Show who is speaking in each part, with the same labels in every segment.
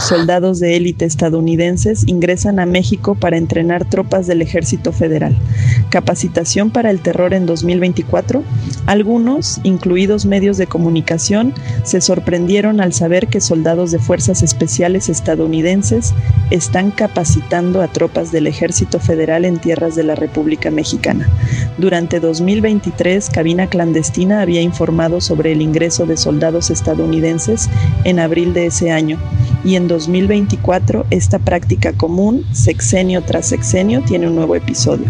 Speaker 1: soldados de élite estadounidenses ingresan a México para entrenar tropas del ejército federal. Capacitación para el terror en 2024. Algunos, incluidos medios de comunicación, se sorprendieron al saber que soldados de fuerzas especiales estadounidenses están capacitando a tropas del ejército federal en tierras de la República Mexicana. Durante 2023, Cabina Clandestina había informado sobre el ingreso de soldados estadounidenses en abril de ese año y en 2024 esta práctica común, sexenio tras sexenio, tiene un nuevo episodio.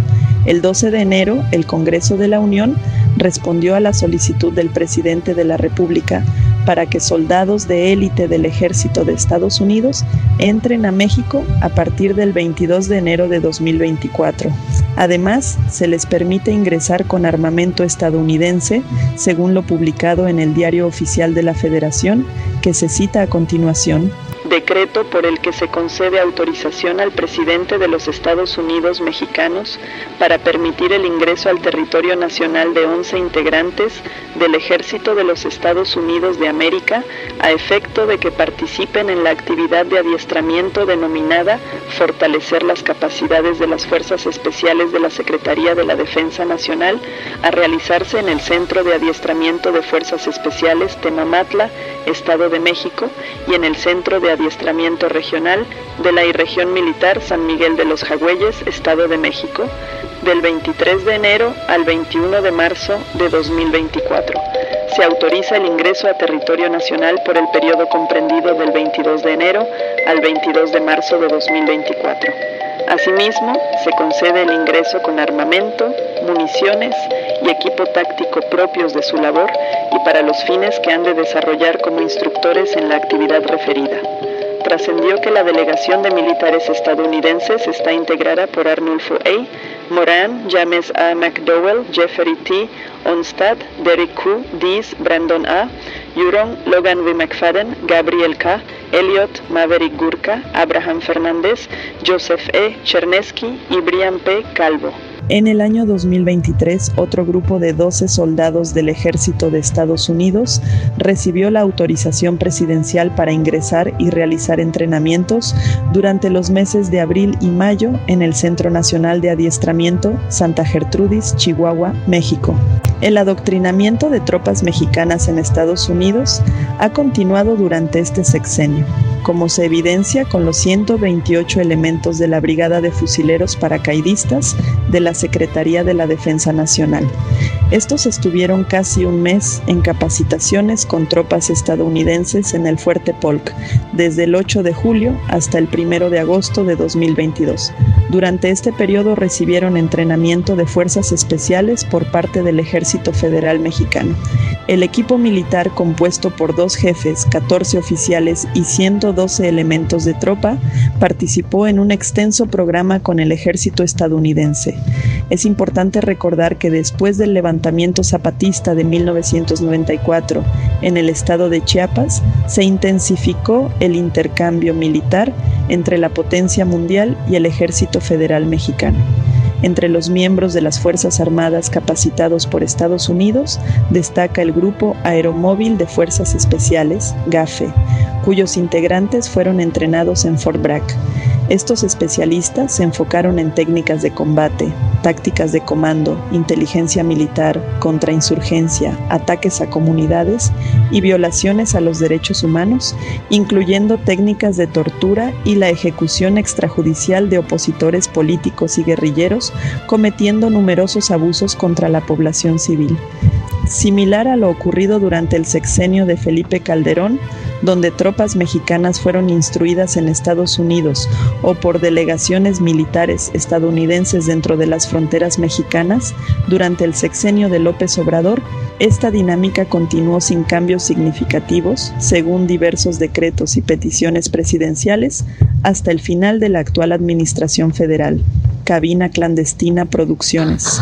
Speaker 1: El 12 de enero, el Congreso de la Unión respondió a la solicitud del presidente de la República para que soldados de élite del ejército de Estados Unidos entren a México a partir del 22 de enero de 2024. Además, se les permite ingresar con armamento estadounidense, según lo publicado en el Diario Oficial de la Federación, que se cita a continuación decreto por el que se concede autorización al presidente de los Estados Unidos mexicanos para permitir el ingreso al territorio nacional de 11 integrantes del Ejército de los Estados Unidos de América a efecto de que participen en la actividad de adiestramiento denominada Fortalecer las capacidades de las Fuerzas Especiales de la Secretaría de la Defensa Nacional a realizarse en el Centro de Adiestramiento de Fuerzas Especiales Temamatla, Estado de México, y en el Centro de Adiestramiento Regional de la Irregión Militar San Miguel de los Jagüeyes, Estado de México, del 23 de enero al 21 de marzo de 2024. Se autoriza el ingreso a territorio nacional por el periodo comprendido del 22 de enero al 22 de marzo de 2024. Asimismo, se concede el ingreso con armamento, municiones y equipo táctico propios de su labor y para los fines que han de desarrollar como instructores en la actividad referida trascendió que la delegación de militares estadounidenses está integrada por Arnulfo A., Moran, James A. McDowell, Jeffrey T. Onstad, Derek Q. Dees, Brandon A., Euron, Logan V. McFadden, Gabriel K., Elliot, Maverick Gurka, Abraham Fernández, Joseph E. Chernesky y Brian P. Calvo. En el año 2023, otro grupo de 12 soldados del ejército de Estados Unidos recibió la autorización presidencial para ingresar y realizar entrenamientos durante los meses de abril y mayo en el Centro Nacional de Adiestramiento Santa Gertrudis, Chihuahua, México. El adoctrinamiento de tropas mexicanas en Estados Unidos ha continuado durante este sexenio, como se evidencia con los 128 elementos de la Brigada de Fusileros Paracaidistas de la Secretaría de la Defensa Nacional. Estos estuvieron casi un mes en capacitaciones con tropas estadounidenses en el Fuerte Polk, desde el 8 de julio hasta el 1 de agosto de 2022. Durante este periodo recibieron entrenamiento de fuerzas especiales por parte del Ejército Federal Mexicano. El equipo militar compuesto por dos jefes, 14 oficiales y 112 elementos de tropa participó en un extenso programa con el ejército estadounidense. Es importante recordar que después del levantamiento zapatista de 1994 en el estado de Chiapas, se intensificó el intercambio militar entre la potencia mundial y el ejército federal mexicano. Entre los miembros de las Fuerzas Armadas capacitados por Estados Unidos destaca el Grupo Aeromóvil de Fuerzas Especiales, GAFE, cuyos integrantes fueron entrenados en Fort Bragg. Estos especialistas se enfocaron en técnicas de combate, tácticas de comando, inteligencia militar, contrainsurgencia, ataques a comunidades y violaciones a los derechos humanos, incluyendo técnicas de tortura y la ejecución extrajudicial de opositores políticos y guerrilleros, cometiendo numerosos abusos contra la población civil. Similar a lo ocurrido durante el sexenio de Felipe Calderón, donde tropas mexicanas fueron instruidas en Estados Unidos o por delegaciones militares estadounidenses dentro de las fronteras mexicanas, durante el sexenio de López Obrador, esta dinámica continuó sin cambios significativos, según diversos decretos y peticiones presidenciales, hasta el final de la actual Administración Federal. Cabina Clandestina Producciones.